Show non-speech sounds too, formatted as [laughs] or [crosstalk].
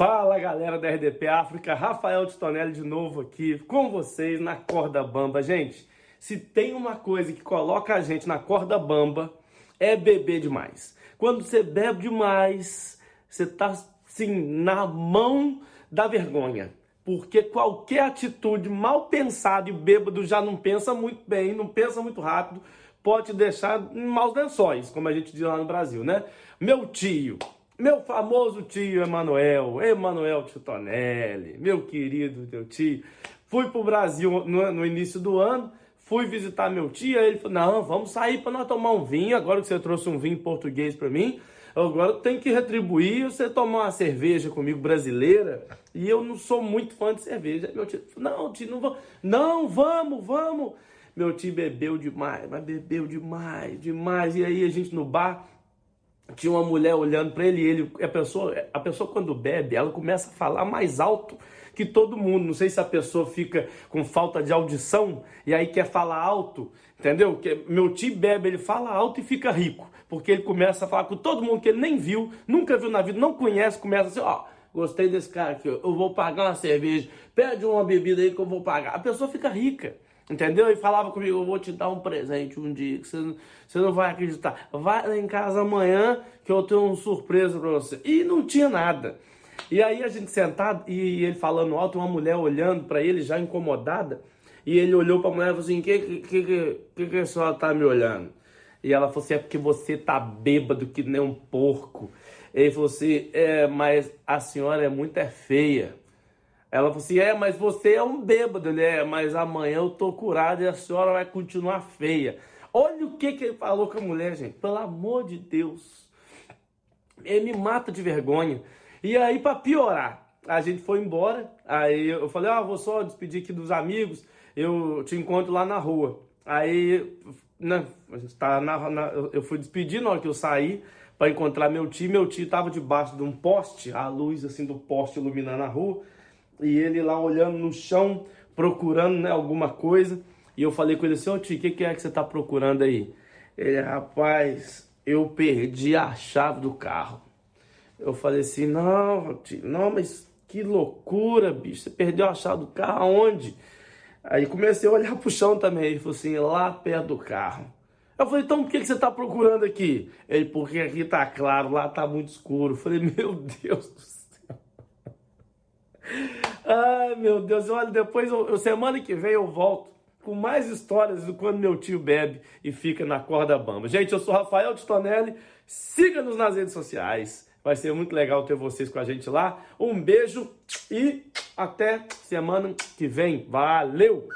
Fala galera da RDP África, Rafael Titonelli de novo aqui com vocês na corda bamba. Gente, se tem uma coisa que coloca a gente na corda bamba é beber demais. Quando você bebe demais, você tá assim na mão da vergonha. Porque qualquer atitude mal pensada e bêbado já não pensa muito bem, não pensa muito rápido, pode deixar em maus lençóis, como a gente diz lá no Brasil, né? Meu tio, meu famoso tio Emanuel, Emanuel Titonelli, meu querido teu tio. Fui pro Brasil no, no, início do ano, fui visitar meu tio, aí ele falou, não, vamos sair para nós tomar um vinho, agora que você trouxe um vinho português para mim, agora tem que retribuir você tomar uma cerveja comigo brasileira, e eu não sou muito fã de cerveja. meu tio, não, tio, não vamos, não, vamos, vamos. Meu tio bebeu demais, mas bebeu demais, demais, e aí a gente no bar tinha uma mulher olhando para ele, ele a pessoa, a pessoa quando bebe, ela começa a falar mais alto que todo mundo. Não sei se a pessoa fica com falta de audição e aí quer falar alto, entendeu? Que meu tio bebe, ele fala alto e fica rico, porque ele começa a falar com todo mundo que ele nem viu, nunca viu na vida, não conhece, começa assim, ó, gostei desse cara aqui, eu vou pagar uma cerveja, pede uma bebida aí que eu vou pagar. A pessoa fica rica. Entendeu? E falava comigo, eu vou te dar um presente um dia, que você, você não vai acreditar. Vai lá em casa amanhã que eu tenho uma surpresa para você. E não tinha nada. E aí a gente sentado e ele falando alto, uma mulher olhando para ele já incomodada. E ele olhou para a mulher e falou assim: que, que, que, que, que a senhora tá me olhando? E ela falou assim: é porque você tá bêbado que nem um porco. Ele falou assim: é, mas a senhora é muito é feia. Ela falou assim: é, mas você é um bêbado. Ele é, mas amanhã eu tô curado e a senhora vai continuar feia. Olha o que, que ele falou com a mulher, gente. Pelo amor de Deus. Ele me mata de vergonha. E aí, para piorar, a gente foi embora. Aí eu falei: ah, vou só despedir aqui dos amigos. Eu te encontro lá na rua. Aí, né, tá na, na, eu fui despedir na hora que eu saí para encontrar meu tio. Meu tio estava debaixo de um poste, a luz assim do poste iluminando a rua e ele lá olhando no chão, procurando né, alguma coisa. E eu falei com ele assim, ô tio, o que, que é que você está procurando aí? Ele, rapaz, eu perdi a chave do carro. Eu falei assim, não, tio, não, mas que loucura, bicho, você perdeu a chave do carro aonde? Aí comecei a olhar [laughs] pro chão também, ele falou assim, lá perto do carro. Eu falei, então por que, que você está procurando aqui? Ele, porque aqui tá claro, lá tá muito escuro. Eu falei, meu Deus do céu. Ai, meu Deus, olha, depois, eu, semana que vem eu volto com mais histórias do quando meu tio bebe e fica na corda bamba. Gente, eu sou Rafael Titonelli, siga-nos nas redes sociais. Vai ser muito legal ter vocês com a gente lá. Um beijo e até semana que vem. Valeu!